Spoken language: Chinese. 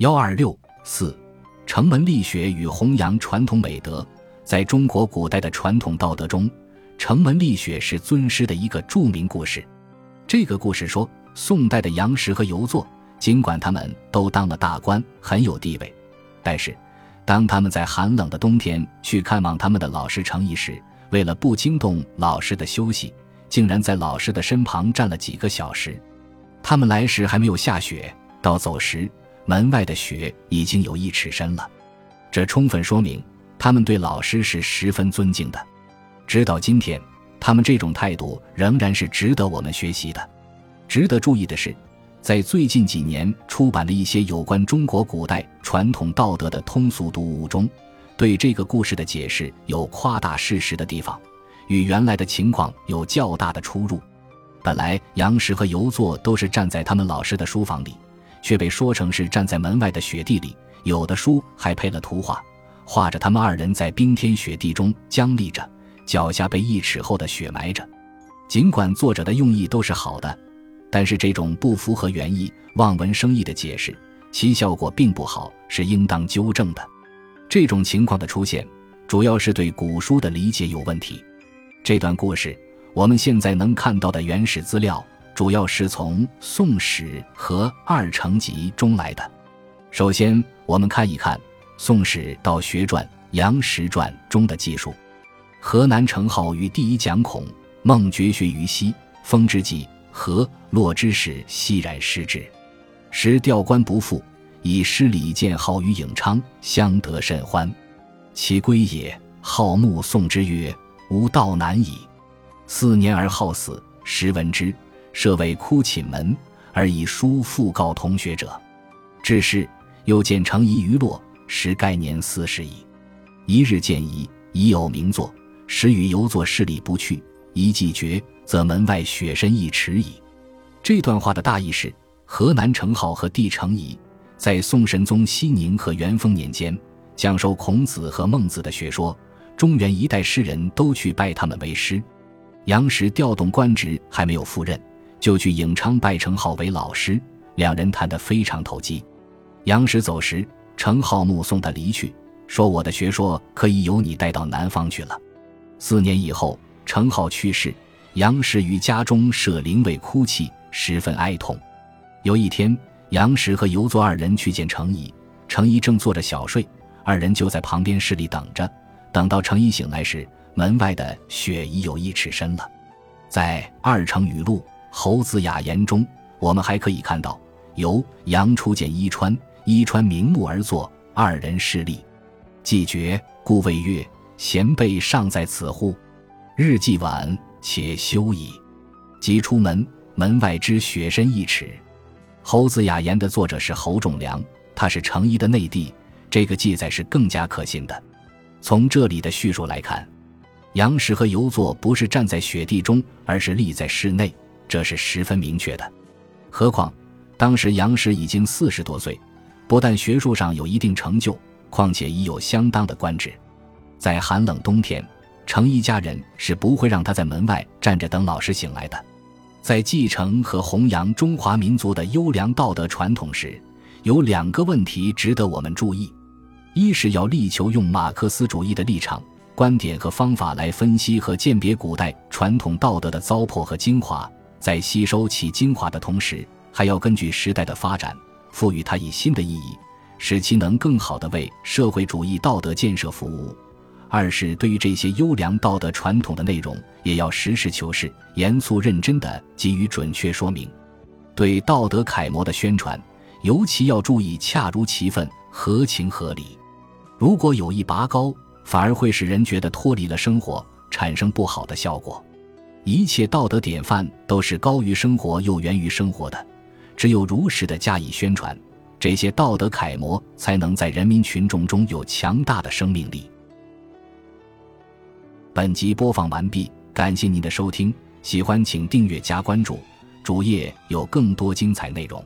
幺二六四，城门立雪与弘扬传统美德。在中国古代的传统道德中，城门立雪是尊师的一个著名故事。这个故事说，宋代的杨时和游作，尽管他们都当了大官，很有地位，但是当他们在寒冷的冬天去看望他们的老师程颐时，为了不惊动老师的休息，竟然在老师的身旁站了几个小时。他们来时还没有下雪，到走时。门外的雪已经有一尺深了，这充分说明他们对老师是十分尊敬的。直到今天，他们这种态度仍然是值得我们学习的。值得注意的是，在最近几年出版的一些有关中国古代传统道德的通俗读物中，对这个故事的解释有夸大事实的地方，与原来的情况有较大的出入。本来杨时和游作都是站在他们老师的书房里。却被说成是站在门外的雪地里，有的书还配了图画，画着他们二人在冰天雪地中僵立着，脚下被一尺厚的雪埋着。尽管作者的用意都是好的，但是这种不符合原意、望文生义的解释，其效果并不好，是应当纠正的。这种情况的出现，主要是对古书的理解有问题。这段故事，我们现在能看到的原始资料。主要是从《宋史》和《二程集》中来的。首先，我们看一看《宋史·道学传·杨时传》中的记述：河南程颢于第一讲孔孟绝学于西，封之际，河洛之士悉然失之。时调官不复，以失礼见号于颍昌，相得甚欢。其归也，好目送之曰：“吾道难矣。”四年而好死，时闻之。设为哭寝门，而以书复告同学者。至是，又见程颐于洛，时该年四十矣。一日见颐，已有名作，时与游作侍礼不去。一既绝，则门外雪深一尺矣。这段话的大意是：河南程颢和弟程颐，在宋神宗熙宁和元丰年间，讲授孔子和孟子的学说，中原一代诗人都去拜他们为师。杨时调动官职，还没有赴任。就去颍昌拜程颢为老师，两人谈得非常投机。杨时走时，程颢目送他离去，说：“我的学说可以由你带到南方去了。”四年以后，程颢去世，杨时于家中设灵位哭泣，十分哀痛。有一天，杨时和游作二人去见程颐，程颐正坐着小睡，二人就在旁边室里等着。等到程颐醒来时，门外的雪已有一尺深了。在《二程语录》。侯子雅言中，我们还可以看到由杨初见伊川，伊川明目而坐，二人势立，既绝，故谓曰：“贤辈尚在此乎？日既晚，且休矣。”即出门，门外之雪深一尺。侯子雅言的作者是侯仲良，他是程颐的内弟，这个记载是更加可信的。从这里的叙述来看，杨时和游作不是站在雪地中，而是立在室内。这是十分明确的，何况当时杨时已经四十多岁，不但学术上有一定成就，况且已有相当的官职。在寒冷冬天，程一家人是不会让他在门外站着等老师醒来的。在继承和弘扬中华民族的优良道德传统时，有两个问题值得我们注意：一是要力求用马克思主义的立场、观点和方法来分析和鉴别古代传统道德的糟粕和精华。在吸收其精华的同时，还要根据时代的发展，赋予它以新的意义，使其能更好地为社会主义道德建设服务。二是对于这些优良道德传统的内容，也要实事求是、严肃认真地给予准确说明。对道德楷模的宣传，尤其要注意恰如其分、合情合理。如果有意拔高，反而会使人觉得脱离了生活，产生不好的效果。一切道德典范都是高于生活又源于生活的，只有如实的加以宣传，这些道德楷模才能在人民群众中有强大的生命力。本集播放完毕，感谢您的收听，喜欢请订阅加关注，主页有更多精彩内容。